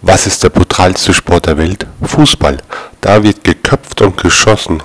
Was ist der brutalste Sport der Welt? Fußball. Da wird geköpft und geschossen.